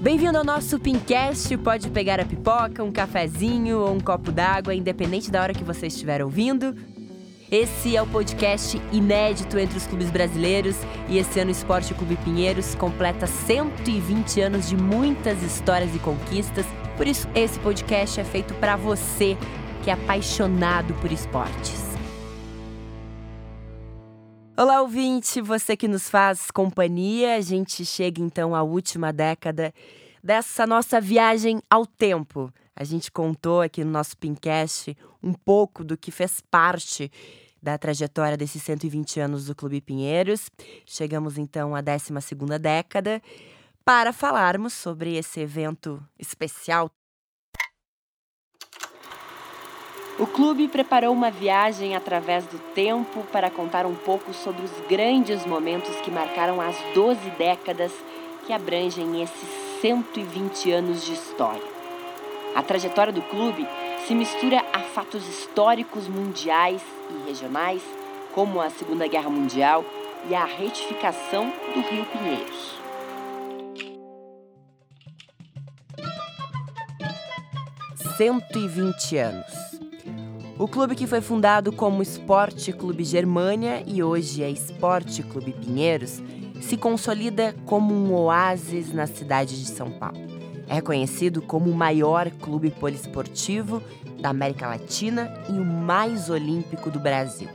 Bem-vindo ao nosso Pincast. Pode pegar a pipoca, um cafezinho ou um copo d'água, independente da hora que você estiver ouvindo. Esse é o podcast inédito entre os clubes brasileiros e esse ano o Esporte Clube Pinheiros completa 120 anos de muitas histórias e conquistas. Por isso, esse podcast é feito para você que é apaixonado por esportes. Olá, ouvinte, você que nos faz companhia. A gente chega então à última década dessa nossa viagem ao tempo. A gente contou aqui no nosso Pincast um pouco do que fez parte da trajetória desses 120 anos do Clube Pinheiros. Chegamos então à 12 década para falarmos sobre esse evento especial O clube preparou uma viagem através do tempo para contar um pouco sobre os grandes momentos que marcaram as 12 décadas que abrangem esses 120 anos de história. A trajetória do clube se mistura a fatos históricos mundiais e regionais, como a Segunda Guerra Mundial e a retificação do Rio Pinheiros. Cento e vinte anos. O clube que foi fundado como Esporte Clube Germânia e hoje é Esporte Clube Pinheiros se consolida como um oásis na cidade de São Paulo. É reconhecido como o maior clube poliesportivo da América Latina e o mais olímpico do Brasil.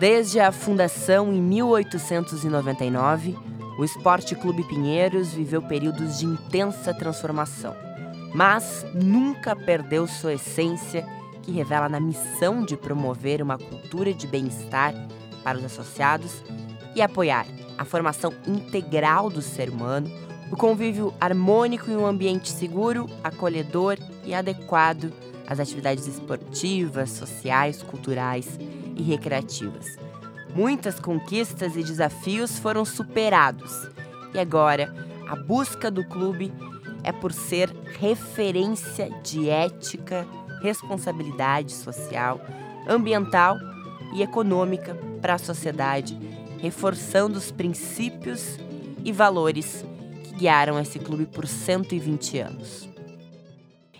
Desde a fundação em 1899, o Esporte Clube Pinheiros viveu períodos de intensa transformação, mas nunca perdeu sua essência que revela na missão de promover uma cultura de bem-estar para os associados e apoiar a formação integral do ser humano, o convívio harmônico em um ambiente seguro, acolhedor e adequado às atividades esportivas, sociais, culturais e recreativas. Muitas conquistas e desafios foram superados e agora a busca do clube é por ser referência de ética responsabilidade social, ambiental e econômica para a sociedade, reforçando os princípios e valores que guiaram esse clube por 120 anos.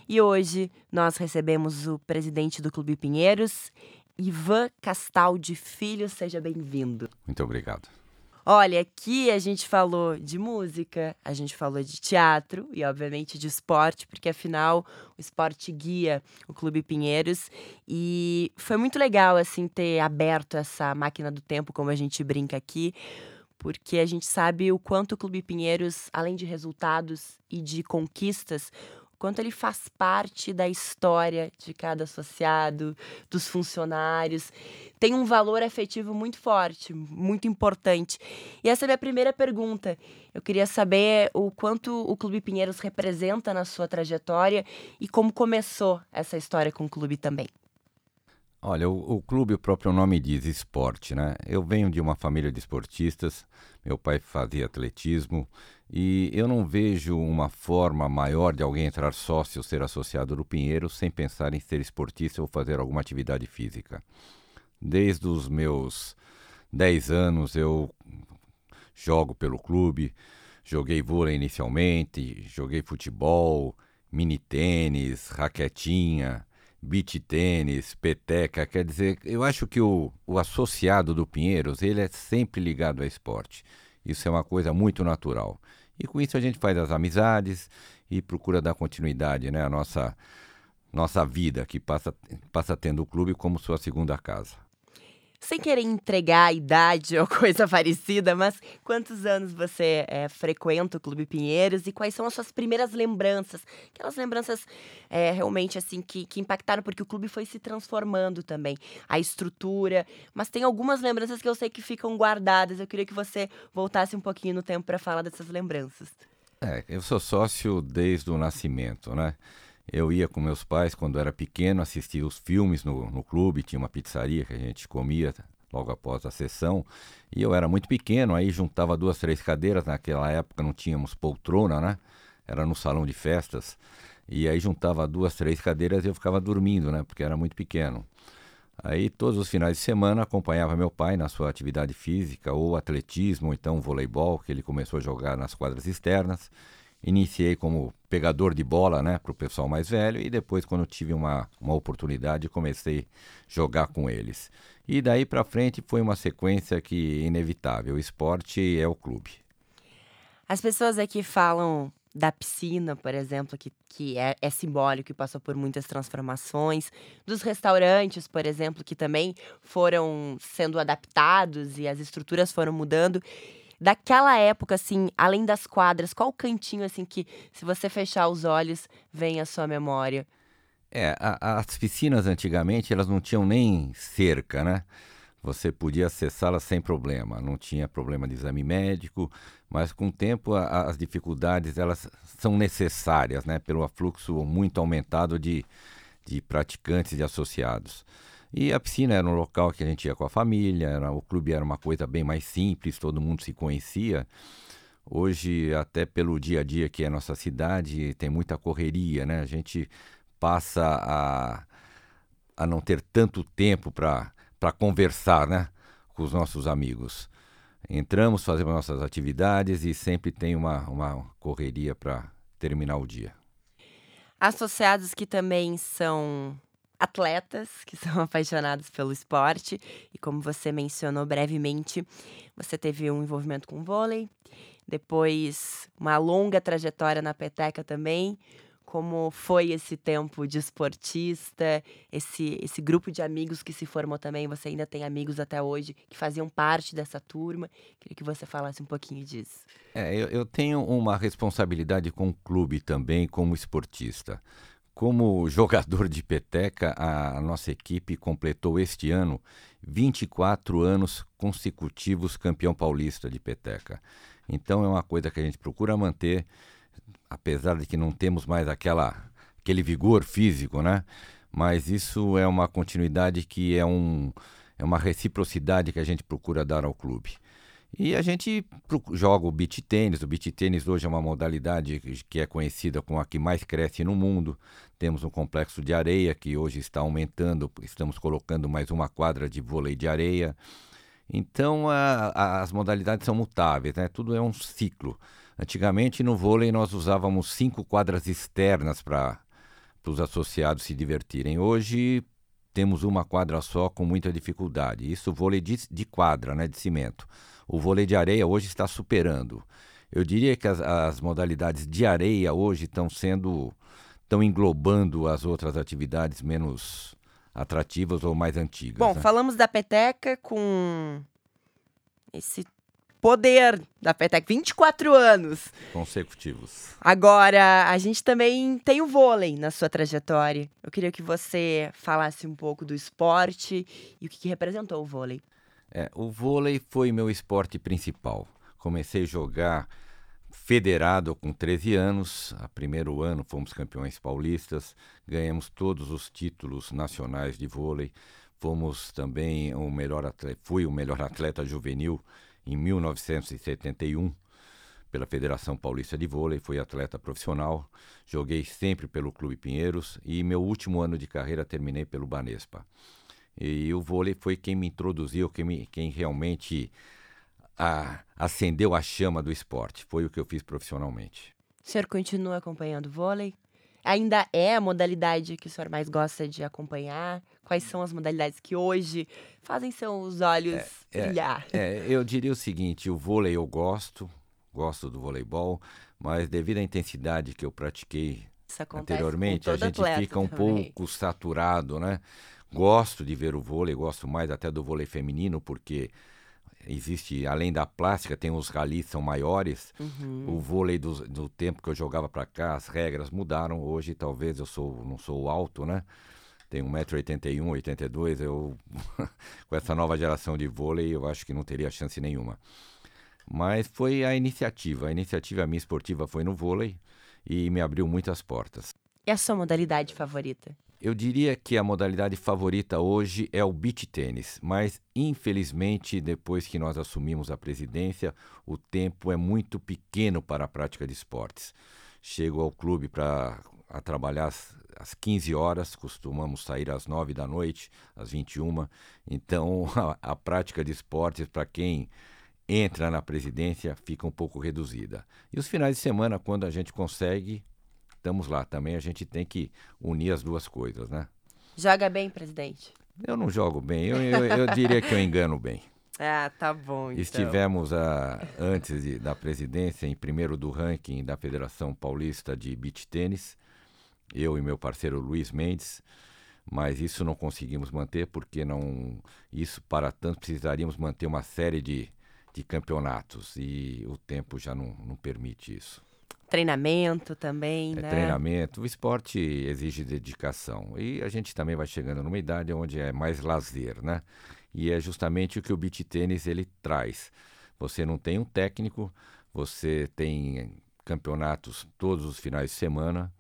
E hoje nós recebemos o presidente do Clube Pinheiros, Ivan Castaldi Filho. Seja bem-vindo. Muito obrigado. Olha, aqui a gente falou de música, a gente falou de teatro e, obviamente, de esporte, porque afinal o esporte guia o Clube Pinheiros. E foi muito legal, assim, ter aberto essa máquina do tempo, como a gente brinca aqui, porque a gente sabe o quanto o Clube Pinheiros, além de resultados e de conquistas, quanto ele faz parte da história de cada associado, dos funcionários. Tem um valor afetivo muito forte, muito importante. E essa é a minha primeira pergunta. Eu queria saber o quanto o Clube Pinheiros representa na sua trajetória e como começou essa história com o clube também. Olha, o, o, clube, o próprio nome diz esporte, né? Eu venho de uma família de esportistas, meu pai fazia atletismo e eu não vejo uma forma maior de alguém entrar sócio, ser associado do Pinheiro, sem pensar em ser esportista ou fazer alguma atividade física. Desde os meus 10 anos eu jogo pelo clube, joguei vôlei inicialmente, joguei futebol, mini tênis, raquetinha, beach tênis, peteca, quer dizer, eu acho que o, o associado do Pinheiros, ele é sempre ligado a esporte. Isso é uma coisa muito natural. E com isso a gente faz as amizades e procura dar continuidade né, à nossa, nossa vida, que passa, passa tendo o clube como sua segunda casa sem querer entregar a idade ou coisa parecida, mas quantos anos você é, frequenta o Clube Pinheiros e quais são as suas primeiras lembranças? Aquelas lembranças é, realmente assim que, que impactaram, porque o clube foi se transformando também, a estrutura, mas tem algumas lembranças que eu sei que ficam guardadas. Eu queria que você voltasse um pouquinho no tempo para falar dessas lembranças. É, eu sou sócio desde o nascimento, né? Eu ia com meus pais quando era pequeno, assistia os filmes no, no clube, tinha uma pizzaria que a gente comia logo após a sessão. E eu era muito pequeno, aí juntava duas, três cadeiras. Naquela época não tínhamos poltrona, né? Era no salão de festas. E aí juntava duas, três cadeiras e eu ficava dormindo, né? Porque era muito pequeno. Aí todos os finais de semana acompanhava meu pai na sua atividade física, ou atletismo, ou então voleibol, que ele começou a jogar nas quadras externas. iniciei como pegador de bola né, para o pessoal mais velho e depois, quando tive uma, uma oportunidade, comecei a jogar com eles. E daí para frente foi uma sequência que inevitável. O esporte é o clube. As pessoas aqui falam da piscina, por exemplo, que, que é, é simbólico e passou por muitas transformações, dos restaurantes, por exemplo, que também foram sendo adaptados e as estruturas foram mudando. Daquela época, assim, além das quadras, qual o cantinho, assim, que se você fechar os olhos, vem à sua memória? É, a, as piscinas antigamente, elas não tinham nem cerca, né? Você podia acessá-las sem problema, não tinha problema de exame médico, mas com o tempo a, as dificuldades elas são necessárias, né? Pelo afluxo muito aumentado de, de praticantes e associados. E a piscina era um local que a gente ia com a família, era, o clube era uma coisa bem mais simples, todo mundo se conhecia. Hoje, até pelo dia a dia que é a nossa cidade, tem muita correria, né? A gente passa a, a não ter tanto tempo para conversar, né? Com os nossos amigos. Entramos, fazemos nossas atividades e sempre tem uma, uma correria para terminar o dia. Associados que também são atletas que são apaixonados pelo esporte. E como você mencionou brevemente, você teve um envolvimento com vôlei, depois uma longa trajetória na peteca também. Como foi esse tempo de esportista, esse, esse grupo de amigos que se formou também? Você ainda tem amigos até hoje que faziam parte dessa turma? Queria que você falasse um pouquinho disso. É, eu, eu tenho uma responsabilidade com o clube também, como esportista. Como jogador de peteca, a nossa equipe completou este ano 24 anos consecutivos campeão paulista de peteca. Então é uma coisa que a gente procura manter, apesar de que não temos mais aquela, aquele vigor físico, né? Mas isso é uma continuidade que é, um, é uma reciprocidade que a gente procura dar ao clube. E a gente joga o beach tênis. O beach tênis hoje é uma modalidade que é conhecida como a que mais cresce no mundo. Temos um complexo de areia que hoje está aumentando. Estamos colocando mais uma quadra de vôlei de areia. Então a, a, as modalidades são mutáveis, né? Tudo é um ciclo. Antigamente no vôlei nós usávamos cinco quadras externas para os associados se divertirem. Hoje temos uma quadra só com muita dificuldade. Isso vôlei de, de quadra, né? De cimento o vôlei de areia hoje está superando. Eu diria que as, as modalidades de areia hoje estão sendo, estão englobando as outras atividades menos atrativas ou mais antigas. Bom, né? falamos da peteca com esse poder da peteca, 24 anos consecutivos. Agora, a gente também tem o vôlei na sua trajetória. Eu queria que você falasse um pouco do esporte e o que, que representou o vôlei. É, o vôlei foi meu esporte principal. Comecei a jogar federado com 13 anos. A primeiro ano fomos campeões paulistas, ganhamos todos os títulos nacionais de vôlei. Fomos também o melhor atleta, fui o melhor atleta juvenil em 1971 pela Federação Paulista de Vôlei, fui atleta profissional, joguei sempre pelo Clube Pinheiros e meu último ano de carreira terminei pelo Banespa. E o vôlei foi quem me introduziu, quem, me, quem realmente a, acendeu a chama do esporte. Foi o que eu fiz profissionalmente. O senhor continua acompanhando vôlei? Ainda é a modalidade que o senhor mais gosta de acompanhar? Quais são as modalidades que hoje fazem seus olhos é, é brilhar? É, é, eu diria o seguinte: o vôlei eu gosto, gosto do voleibol, mas devido à intensidade que eu pratiquei anteriormente, a gente fica um também. pouco saturado, né? Gosto de ver o vôlei, gosto mais até do vôlei feminino, porque existe, além da plástica, tem os ralis são maiores. Uhum. O vôlei do, do tempo que eu jogava para cá, as regras mudaram. Hoje, talvez, eu sou não sou alto, né? Tenho 1,81m, 82 eu com essa nova geração de vôlei, eu acho que não teria chance nenhuma. Mas foi a iniciativa. A iniciativa minha esportiva foi no vôlei e me abriu muitas portas. E a sua modalidade favorita? Eu diria que a modalidade favorita hoje é o beach tênis, mas infelizmente depois que nós assumimos a presidência, o tempo é muito pequeno para a prática de esportes. Chego ao clube para trabalhar às, às 15 horas, costumamos sair às 9 da noite, às 21. Então, a, a prática de esportes para quem entra na presidência fica um pouco reduzida. E os finais de semana, quando a gente consegue, estamos lá. Também a gente tem que unir as duas coisas, né? Joga bem, presidente? Eu não jogo bem, eu, eu, eu diria que eu engano bem. Ah, tá bom. Então. Estivemos a, antes de, da presidência em primeiro do ranking da Federação Paulista de Beach Tênis, eu e meu parceiro Luiz Mendes, mas isso não conseguimos manter porque não isso para tanto precisaríamos manter uma série de, de campeonatos e o tempo já não, não permite isso. Treinamento também, é, né? Treinamento. O esporte exige dedicação. E a gente também vai chegando numa idade onde é mais lazer, né? E é justamente o que o beach tênis ele traz. Você não tem um técnico, você tem campeonatos todos os finais de semana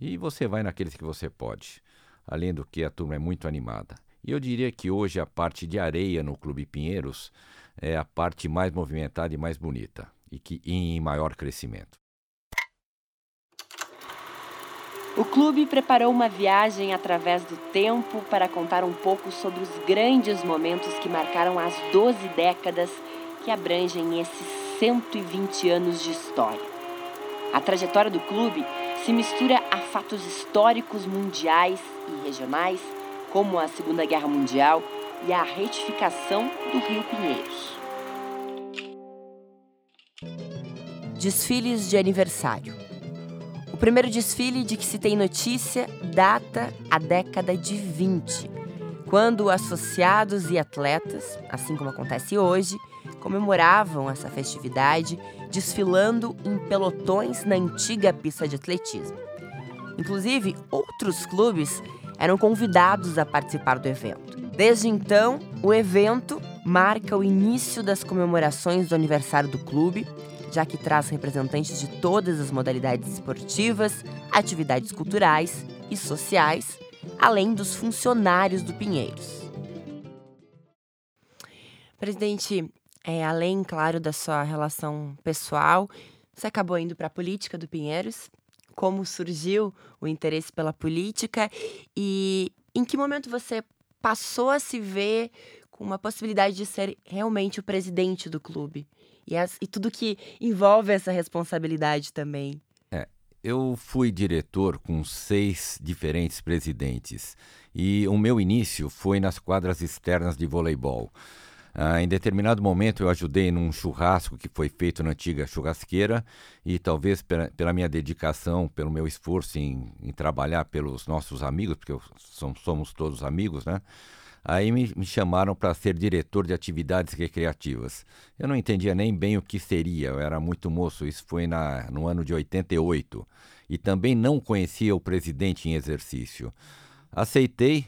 e você vai naqueles que você pode. Além do que a turma é muito animada. E eu diria que hoje a parte de areia no Clube Pinheiros é a parte mais movimentada e mais bonita e que em maior crescimento. O clube preparou uma viagem através do tempo para contar um pouco sobre os grandes momentos que marcaram as 12 décadas que abrangem esses 120 anos de história. A trajetória do clube se mistura a fatos históricos mundiais e regionais, como a Segunda Guerra Mundial e a retificação do Rio Pinheiros. Desfiles de aniversário. O primeiro desfile de que se tem notícia data a década de 20, quando associados e atletas, assim como acontece hoje, comemoravam essa festividade desfilando em pelotões na antiga pista de atletismo. Inclusive, outros clubes eram convidados a participar do evento. Desde então, o evento marca o início das comemorações do aniversário do clube já que traz representantes de todas as modalidades esportivas, atividades culturais e sociais, além dos funcionários do Pinheiros. Presidente, é, além, claro, da sua relação pessoal, você acabou indo para a política do Pinheiros. Como surgiu o interesse pela política e em que momento você passou a se ver com uma possibilidade de ser realmente o presidente do clube? E, as, e tudo que envolve essa responsabilidade também. É, eu fui diretor com seis diferentes presidentes e o meu início foi nas quadras externas de voleibol. Ah, em determinado momento eu ajudei num churrasco que foi feito na antiga churrasqueira e talvez pela, pela minha dedicação, pelo meu esforço em, em, trabalhar pelos nossos amigos, porque somos, somos todos amigos, né? Aí me, me chamaram para ser diretor de atividades recreativas. Eu não entendia nem bem o que seria, eu era muito moço, isso foi na, no ano de 88. E também não conhecia o presidente em exercício. Aceitei,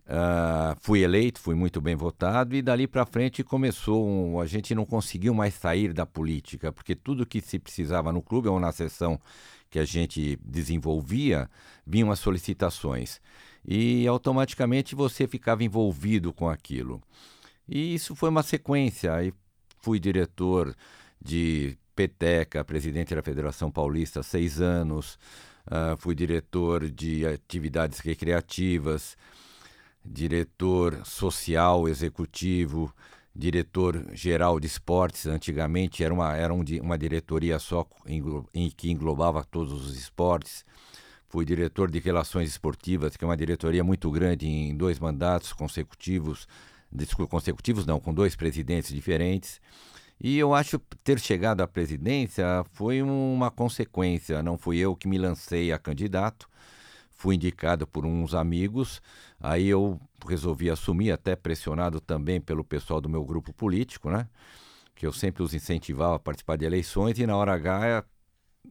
uh, fui eleito, fui muito bem votado, e dali para frente começou. Um, a gente não conseguiu mais sair da política, porque tudo que se precisava no clube ou na sessão que a gente desenvolvia, vinham as solicitações e automaticamente você ficava envolvido com aquilo. E isso foi uma sequência. Aí fui diretor de Peteca, presidente da Federação Paulista seis anos, uh, fui diretor de atividades recreativas, diretor social executivo, diretor geral de esportes. Antigamente era uma, era um, uma diretoria só em, em que englobava todos os esportes. Fui diretor de Relações Esportivas, que é uma diretoria muito grande em dois mandatos consecutivos, desculpa, consecutivos não, com dois presidentes diferentes. E eu acho ter chegado à presidência foi uma consequência, não fui eu que me lancei a candidato, fui indicado por uns amigos, aí eu resolvi assumir, até pressionado também pelo pessoal do meu grupo político, né? Que eu sempre os incentivava a participar de eleições e na hora H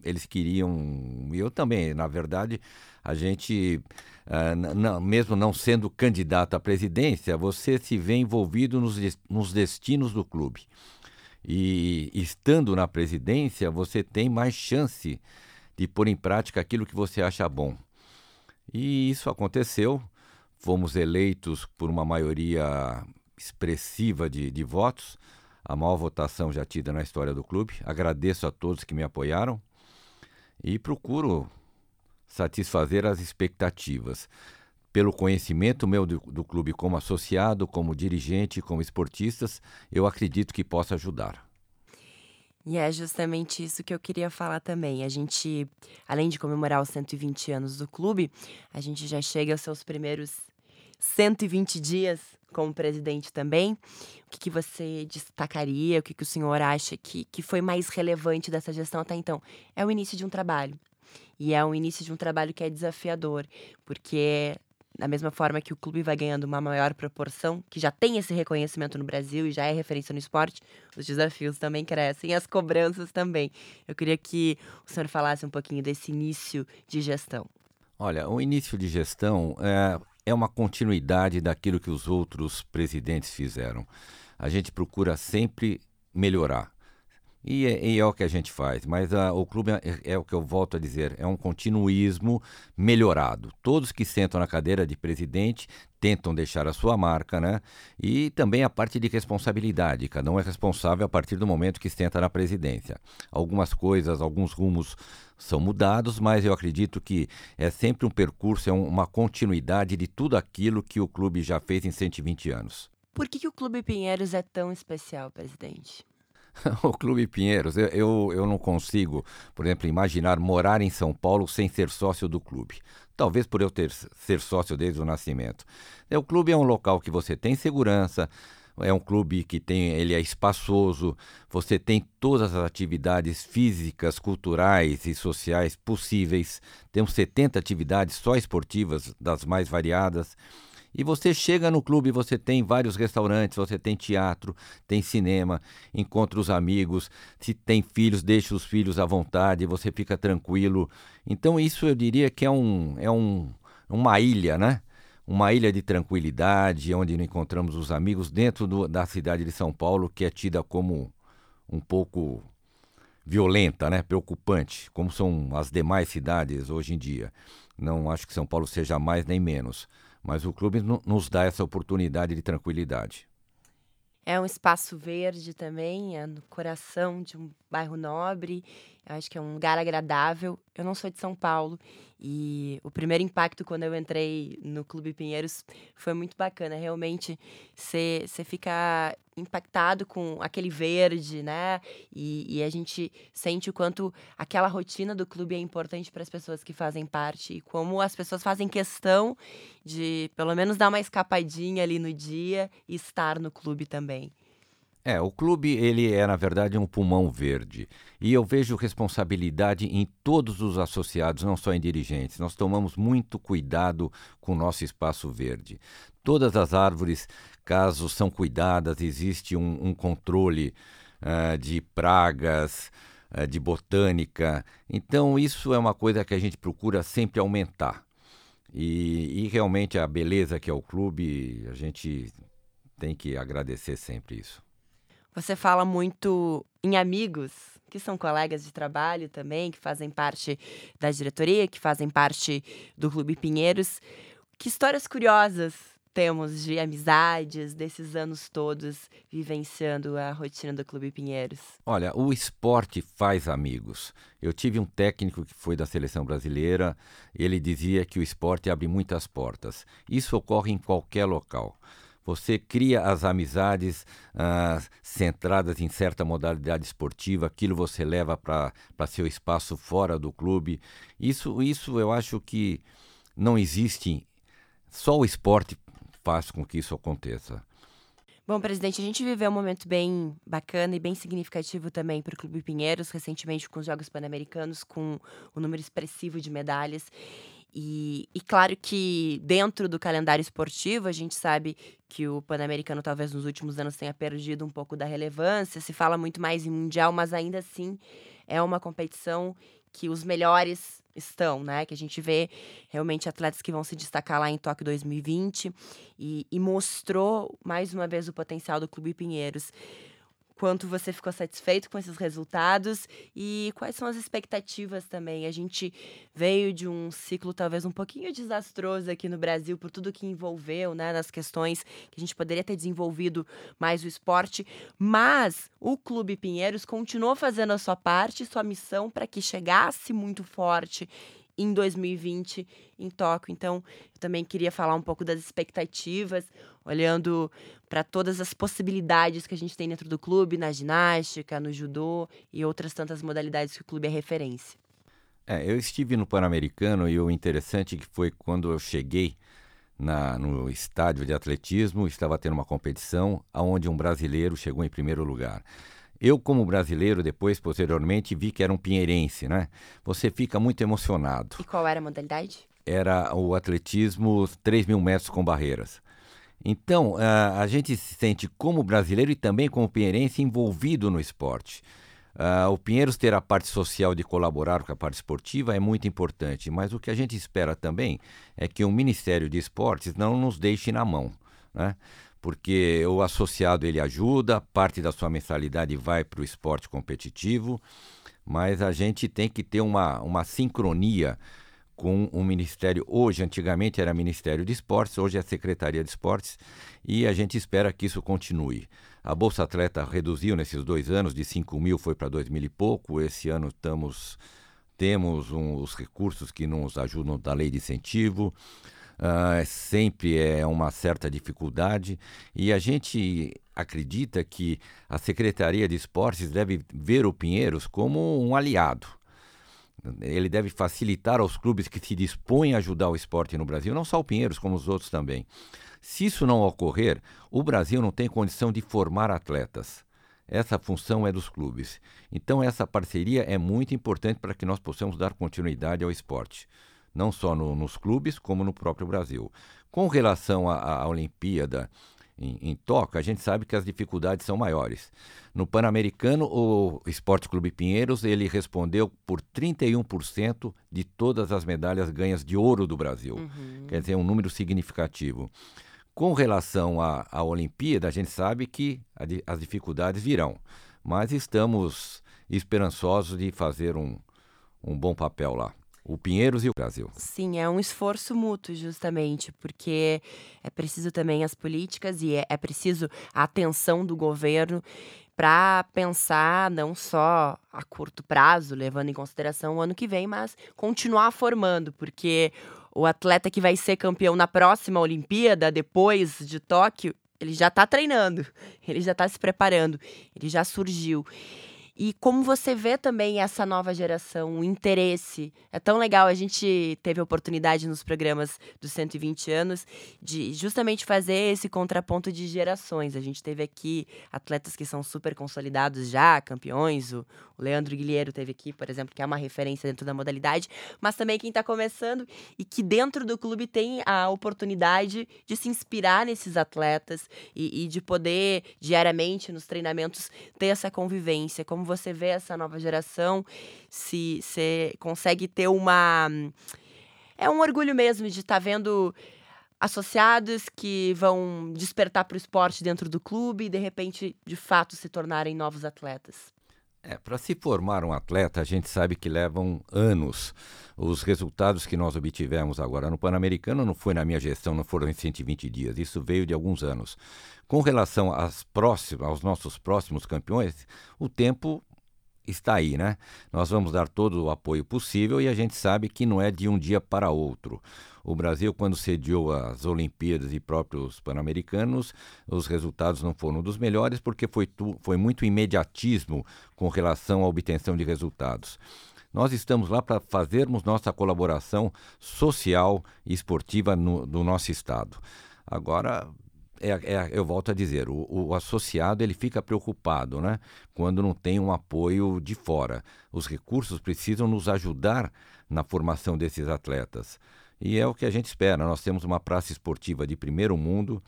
eles queriam, eu também, na verdade, a gente, uh, não, mesmo não sendo candidato à presidência, você se vê envolvido nos, nos destinos do clube. E estando na presidência, você tem mais chance de pôr em prática aquilo que você acha bom. E isso aconteceu. Fomos eleitos por uma maioria expressiva de, de votos, a maior votação já tida na história do clube. Agradeço a todos que me apoiaram e procuro satisfazer as expectativas. pelo conhecimento meu do, do, clube como associado, como dirigente, como esportistas, eu acredito que possa ajudar. E é justamente isso que eu queria falar também. A gente, além de comemorar os 120 anos do clube, a gente já chega aos seus primeiros 120 dias como presidente também. O que, que você destacaria? O que, que o senhor acha que, que foi mais relevante dessa gestão até então? É o início de um trabalho. E é o início de um trabalho que é desafiador, porque da mesma forma que o clube vai ganhando uma maior proporção, que já tem esse reconhecimento no Brasil e já é referência no esporte, os desafios também crescem, as cobranças também. Eu queria que o senhor falasse um pouquinho desse início de gestão. Olha, o início de gestão é, é uma continuidade daquilo que os outros presidentes fizeram. A gente procura sempre melhorar. E é, e é, o que a gente faz, mas a, o clube é, é, o que eu volto a dizer, é um continuismo melhorado. Todos que sentam na cadeira de presidente tentam deixar a sua marca, né? E também a parte de responsabilidade. Cada um é responsável a partir do momento que senta na presidência. Algumas coisas, alguns rumos são mudados, mas eu acredito que é sempre um percurso, é uma continuidade de tudo aquilo que o clube já fez em 120 anos. Por que, que o Clube Pinheiros é tão especial, presidente? o Clube Pinheiros, eu, eu, eu, não consigo, por exemplo, imaginar morar em São Paulo sem ser sócio do clube. Talvez por eu ter, ser sócio desde o nascimento. É, o clube é um local que você tem segurança, é um clube que tem, ele é espaçoso, você tem todas as atividades físicas, culturais e sociais possíveis. Temos 70 atividades só esportivas, das mais variadas. E você chega no clube, você tem vários restaurantes, você tem teatro, tem cinema, encontra os amigos, se tem filhos, deixa os filhos à vontade, você fica tranquilo. Então isso eu diria que é um é um, uma ilha, né? Uma ilha de tranquilidade, onde encontramos os amigos dentro do, da cidade de São Paulo, que é tida como um pouco violenta, né? preocupante, como são as demais cidades hoje em dia. Não acho que São Paulo seja mais nem menos mas o clube nos dá essa oportunidade de tranquilidade. É um espaço verde também, é no coração de um bairro nobre. Eu acho que é um lugar agradável. Eu não sou de São Paulo e o primeiro impacto quando eu entrei no Clube Pinheiros foi muito bacana. Realmente, você fica impactado com aquele verde, né? E, e, a gente sente o quanto aquela rotina do clube é importante para as pessoas que fazem parte e como as pessoas fazem questão de, pelo menos, dar uma escapadinha ali no dia e estar no clube também. É, o clube ele é na verdade um pulmão verde e eu vejo responsabilidade em todos os associados, não só em dirigentes. Nós tomamos muito cuidado com o nosso espaço verde. Todas as árvores, caso são cuidadas, existe um, um controle uh, de pragas, uh, de botânica. Então isso é uma coisa que a gente procura sempre aumentar. E, e realmente a beleza que é o clube, a gente tem que agradecer sempre isso. Você fala muito em amigos, que são colegas de trabalho também, que fazem parte da diretoria, que fazem parte do Clube Pinheiros. Que histórias curiosas temos de amizades desses anos todos vivenciando a rotina do Clube Pinheiros? Olha, o esporte faz amigos. Eu tive um técnico que foi da seleção brasileira, ele dizia que o esporte abre muitas portas. Isso ocorre em qualquer local. Você cria as amizades ah, centradas em certa modalidade esportiva, aquilo você leva para seu espaço fora do clube. Isso, isso eu acho que não existe. Só o esporte faz com que isso aconteça. Bom, presidente, a gente viveu um momento bem bacana e bem significativo também para o Clube Pinheiros, recentemente com os Jogos Pan-Americanos, com um número expressivo de medalhas. E, e, claro que dentro do calendário esportivo, a gente sabe que o Pan-Americano talvez nos últimos anos tenha perdido um pouco da relevância, se fala muito mais em Mundial, mas ainda assim é uma competição que os melhores estão, né? Que a gente vê realmente atletas que vão se destacar lá em Tóquio 2020 e, e mostrou mais uma vez o potencial do Clube Pinheiros quanto você ficou satisfeito com esses resultados e quais são as expectativas também. A gente veio de um ciclo talvez um pouquinho desastroso aqui no Brasil por tudo que envolveu, né, nas questões que a gente poderia ter desenvolvido mais o esporte, mas o Clube Pinheiros continuou fazendo a sua parte, sua missão para que chegasse muito forte em 2020 em Tóquio. Então, eu também queria falar um pouco das expectativas, olhando para todas as possibilidades que a gente tem dentro do clube, na ginástica, no judô e outras tantas modalidades que o clube é referência. É, eu estive no Pan-Americano e o interessante que foi quando eu cheguei na, no estádio de atletismo, estava tendo uma competição onde um brasileiro chegou em primeiro lugar. Eu, como brasileiro, depois, posteriormente, vi que era um pinheirense, né? Você fica muito emocionado. E qual era a modalidade? Era o atletismo 3 mil metros com barreiras. Então, a, a gente se sente como brasileiro e também como pinheirense envolvido no esporte. Uh, o Pinheiros ter a parte social de colaborar com a parte esportiva é muito importante, mas o que a gente espera também é que o Ministério de Esportes não nos deixe na mão. Né? Porque o associado ele ajuda, parte da sua mensalidade vai para o esporte competitivo, mas a gente tem que ter uma, uma sincronia com o Ministério. Hoje, antigamente era Ministério de Esportes, hoje é Secretaria de Esportes, e a gente espera que isso continue. A Bolsa Atleta reduziu nesses dois anos, de 5 mil foi para 2 mil e pouco. Esse ano estamos, temos um, os recursos que nos ajudam da lei de incentivo uh, sempre é uma certa dificuldade e a gente acredita que a Secretaria de Esportes deve ver o Pinheiros como um aliado. Ele deve facilitar aos clubes que se dispõem a ajudar o esporte no Brasil, não só o Pinheiros, como os outros também. Se isso não ocorrer, o Brasil não tem condição de formar atletas. Essa função é dos clubes. Então, essa parceria é muito importante para que nós possamos dar continuidade ao esporte não só no, nos clubes, como no próprio Brasil. Com relação à, Olimpíada em, em Tóquio, a gente sabe que as dificuldades são maiores. No Pan-Americano, o Esporte Clube Pinheiros ele respondeu por 31% de todas as medalhas ganhas de ouro do Brasil. Uhum. Quer dizer, um número significativo. Com relação à, à Olimpíada, a gente sabe que a, as dificuldades virão, mas estamos esperançosos de fazer um, um bom papel lá o Pinheiros e o Brasil. Sim, é um esforço mútuo, justamente, porque é preciso também as políticas e é, é preciso a atenção do governo para pensar não só a curto prazo, levando em consideração o ano que vem, mas continuar formando, porque o atleta que vai ser campeão na próxima Olimpíada, depois de Tóquio, ele já está treinando, ele já está se preparando, ele já surgiu. E como você vê também essa nova geração, o interesse. É tão legal, a gente teve a oportunidade nos programas dos 120 anos de justamente fazer esse contraponto de gerações. A gente teve aqui atletas que são super consolidados já, campeões. O, Leandro Guilheiro teve aqui, por exemplo, que é uma referência dentro da modalidade, mas também quem está começando e que dentro do clube tem a oportunidade de se inspirar nesses atletas e, e de poder diariamente nos treinamentos ter essa convivência. Como você vê essa nova geração, se você consegue ter uma. É um orgulho mesmo de estar tá vendo associados que vão despertar para o esporte dentro do clube e de repente, de fato, se tornarem novos atletas. É, para se formar um atleta, a gente sabe que levam anos. Os resultados que nós obtivemos agora no Pan-Americano não foi na minha gestão, não foram em 120 dias. Isso veio de alguns anos. Com relação às próximas, aos nossos próximos campeões, o tempo está aí, né? Nós vamos dar todo o apoio possível e a gente sabe que não é de um dia para outro. O Brasil, quando sediou as Olimpíadas e próprios Pan-Americanos, os resultados não foram dos melhores porque foi, tu, foi muito imediatismo com relação à obtenção de resultados. Nós estamos lá para fazermos nossa colaboração social e esportiva no, nosso Estado. Agora, é, é, eu volto a dizer, o, o, associado ele fica preocupado né, quando não tem um apoio de fora. Os recursos precisam nos ajudar na formação desses atletas. E é o que a gente espera. Nós temos uma praça esportiva de primeiro mundo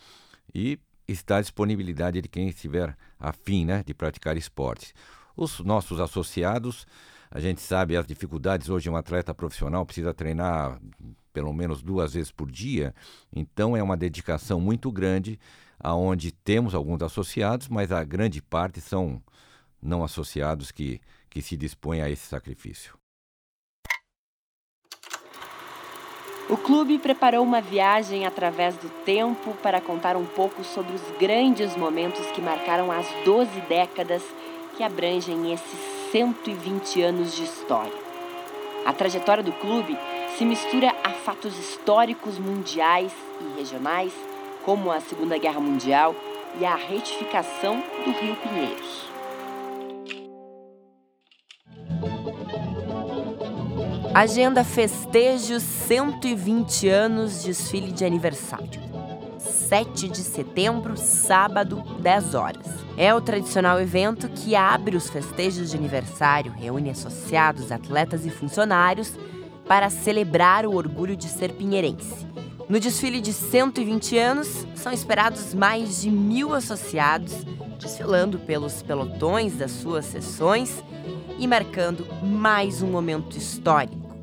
e está à disponibilidade de quem estiver afim né, de praticar esportes. Os nossos associados, a gente sabe as dificuldades. Hoje, um atleta profissional precisa treinar pelo menos duas vezes por dia, então é uma dedicação muito grande, aonde temos alguns associados, mas a grande parte são não associados que, que se dispõem a esse sacrifício. O clube preparou uma viagem através do tempo para contar um pouco sobre os grandes momentos que marcaram as 12 décadas que abrangem esses 120 anos de história. A trajetória do clube se mistura a fatos históricos mundiais e regionais, como a Segunda Guerra Mundial e a retificação do Rio Pinheiros. Agenda Festejos 120 anos desfile de aniversário. 7 de setembro, sábado, 10 horas. É o tradicional evento que abre os festejos de aniversário, reúne associados, atletas e funcionários para celebrar o orgulho de ser pinheirense. No desfile de 120 anos, são esperados mais de mil associados, desfilando pelos pelotões das suas sessões e marcando mais um momento histórico.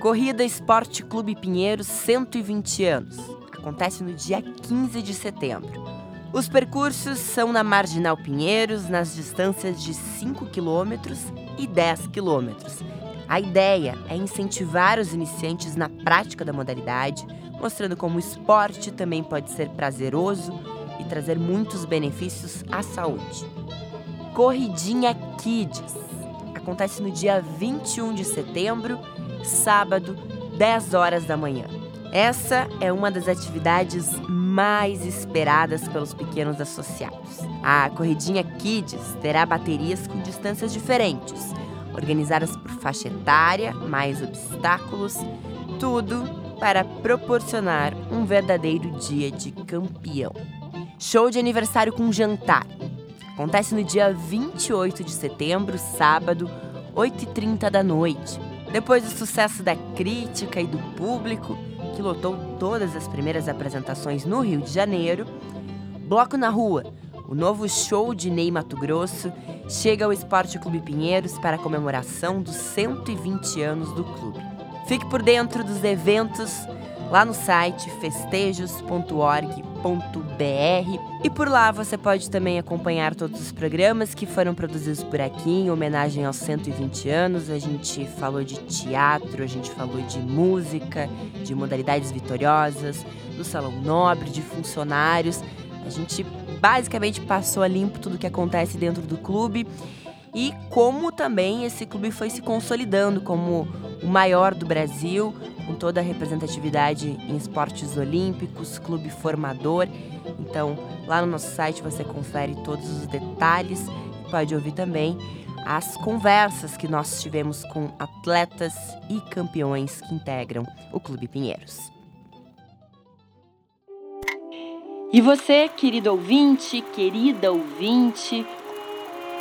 Corrida Esporte Clube Pinheiros 120 anos acontece no dia 15 de setembro. Os percursos são na Marginal Pinheiros, nas distâncias de 5 km e 10 km. A ideia é incentivar os iniciantes na prática da modalidade, mostrando como o esporte também pode ser prazeroso e trazer muitos benefícios à saúde. Corridinha Kids acontece no dia 21 de setembro, sábado, 10 horas da manhã. Essa é uma das atividades mais esperadas pelos pequenos associados. A Corridinha Kids terá baterias com distâncias diferentes, organizadas por faixa etária, mais obstáculos, tudo para proporcionar um verdadeiro dia de campeão. Show de aniversário com jantar. Acontece no dia 28 de setembro, sábado, 8h30 da noite. Depois do sucesso da crítica e do público, que lotou todas as primeiras apresentações no Rio de Janeiro, Bloco na Rua, o novo show de Ney Mato Grosso, chega ao Esporte Clube Pinheiros para a comemoração dos 120 anos do clube. Fique por dentro dos eventos lá no site festejos.org.br e por lá você pode também acompanhar todos os programas que foram produzidos por aqui em homenagem aos 120 anos. A gente falou de teatro, a gente falou de música, de modalidades vitoriosas, do Salão Nobre, de funcionários. A gente basicamente passou a limpo tudo que acontece dentro do clube e como também esse clube foi se consolidando como o maior do Brasil, com toda a representatividade em esportes olímpicos, clube formador. Então, lá no nosso site você confere todos os detalhes e pode ouvir também as conversas que nós tivemos com atletas e campeões que integram o Clube Pinheiros. E você, querido ouvinte, querida ouvinte,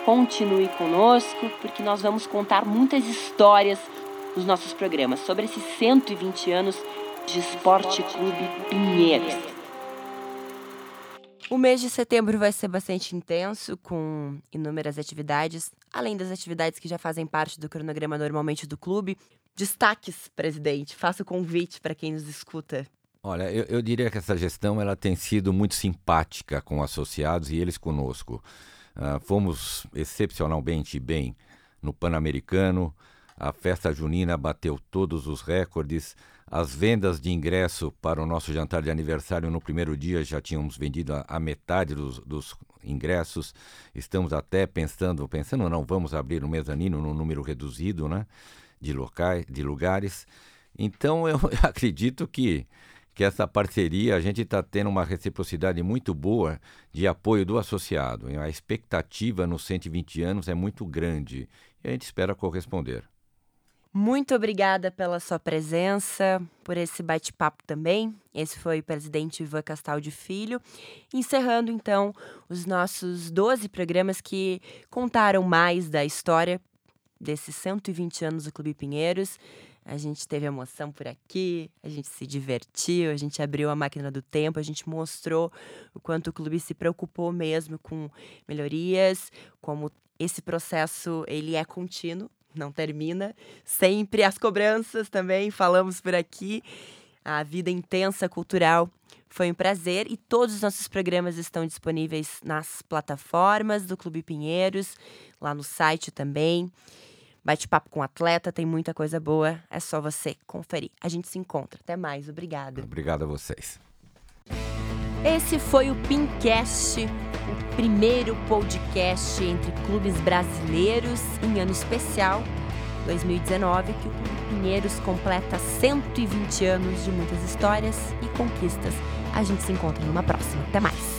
continue conosco, porque nós vamos contar muitas histórias nos nossos programas sobre esses 120 anos de Esporte Clube Pinheiros. O mês de setembro vai ser bastante intenso, com inúmeras atividades, além das atividades que já fazem parte do cronograma normalmente do clube. Destaques, presidente, faça o convite para quem nos escuta. Olha, eu, eu, diria que essa gestão ela tem sido muito simpática com associados e eles conosco. Uh, fomos excepcionalmente bem no Pan-Americano, a festa junina bateu todos os recordes. As vendas de ingresso para o nosso jantar de aniversário no primeiro dia já tínhamos vendido a, a metade dos, dos, ingressos. Estamos até pensando, pensando não, vamos abrir o mezanino num número reduzido, né, de locais, de lugares. Então eu acredito que que essa parceria a gente está tendo uma reciprocidade muito boa de apoio do associado. A expectativa nos 120 anos é muito grande e a gente espera corresponder. Muito obrigada pela sua presença, por esse bate-papo também. Esse foi o presidente Ivan Castaldi Filho, encerrando então os nossos 12 programas que contaram mais da história desses 120 anos do Clube Pinheiros. A gente teve emoção por aqui, a gente se divertiu, a gente abriu a máquina do tempo, a gente mostrou o quanto o clube se preocupou mesmo com melhorias, como esse processo ele é contínuo, não termina. Sempre as cobranças também, falamos por aqui. A vida intensa cultural foi um prazer e todos os nossos programas estão disponíveis nas plataformas do Clube Pinheiros, lá no site também. Bate-papo com atleta, tem muita coisa boa, é só você conferir. A gente se encontra. Até mais, obrigada. Obrigado a vocês. Esse foi o Pincast, o primeiro podcast entre clubes brasileiros em ano especial 2019 que o Clube Pinheiros completa 120 anos de muitas histórias e conquistas. A gente se encontra numa próxima. Até mais!